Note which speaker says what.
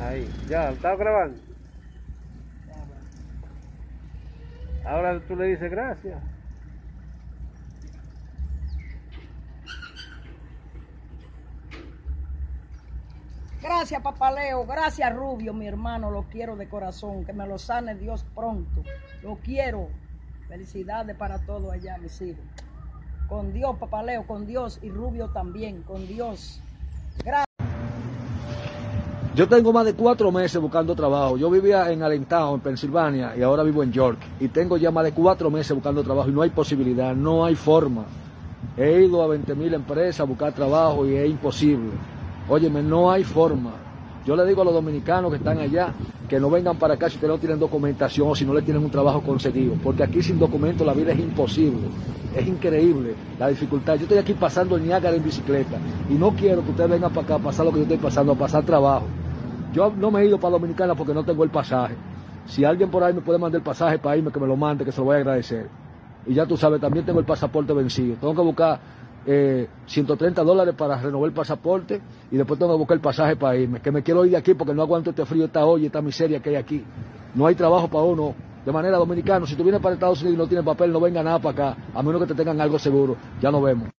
Speaker 1: Ahí, ya, ¿estás grabando? Ahora tú le dices gracias.
Speaker 2: Gracias, Papaleo. Gracias, Rubio, mi hermano. Lo quiero de corazón. Que me lo sane Dios pronto. Lo quiero. Felicidades para todos allá, mis hijos. Con Dios, Papaleo, con Dios y Rubio también. Con Dios. Gracias.
Speaker 3: Yo tengo más de cuatro meses buscando trabajo. Yo vivía en Allentown, en Pensilvania, y ahora vivo en York. Y tengo ya más de cuatro meses buscando trabajo y no hay posibilidad, no hay forma. He ido a 20 mil empresas a buscar trabajo y es imposible. Óyeme, no hay forma. Yo le digo a los dominicanos que están allá que no vengan para acá si ustedes no tienen documentación o si no le tienen un trabajo conseguido. Porque aquí sin documento la vida es imposible. Es increíble la dificultad. Yo estoy aquí pasando el Niágara en bicicleta y no quiero que ustedes vengan para acá a pasar lo que yo estoy pasando, a pasar trabajo. Yo no me he ido para Dominicana porque no tengo el pasaje. Si alguien por ahí me puede mandar el pasaje para irme, que me lo mande, que se lo voy a agradecer. Y ya tú sabes, también tengo el pasaporte vencido. Tengo que buscar eh, 130 dólares para renovar el pasaporte y después tengo que buscar el pasaje para irme. Que me quiero ir de aquí porque no aguanto este frío, esta olla, esta miseria que hay aquí. No hay trabajo para uno de manera dominicana. Si tú vienes para Estados Unidos y no tienes papel, no venga nada para acá, a menos que te tengan algo seguro. Ya nos vemos.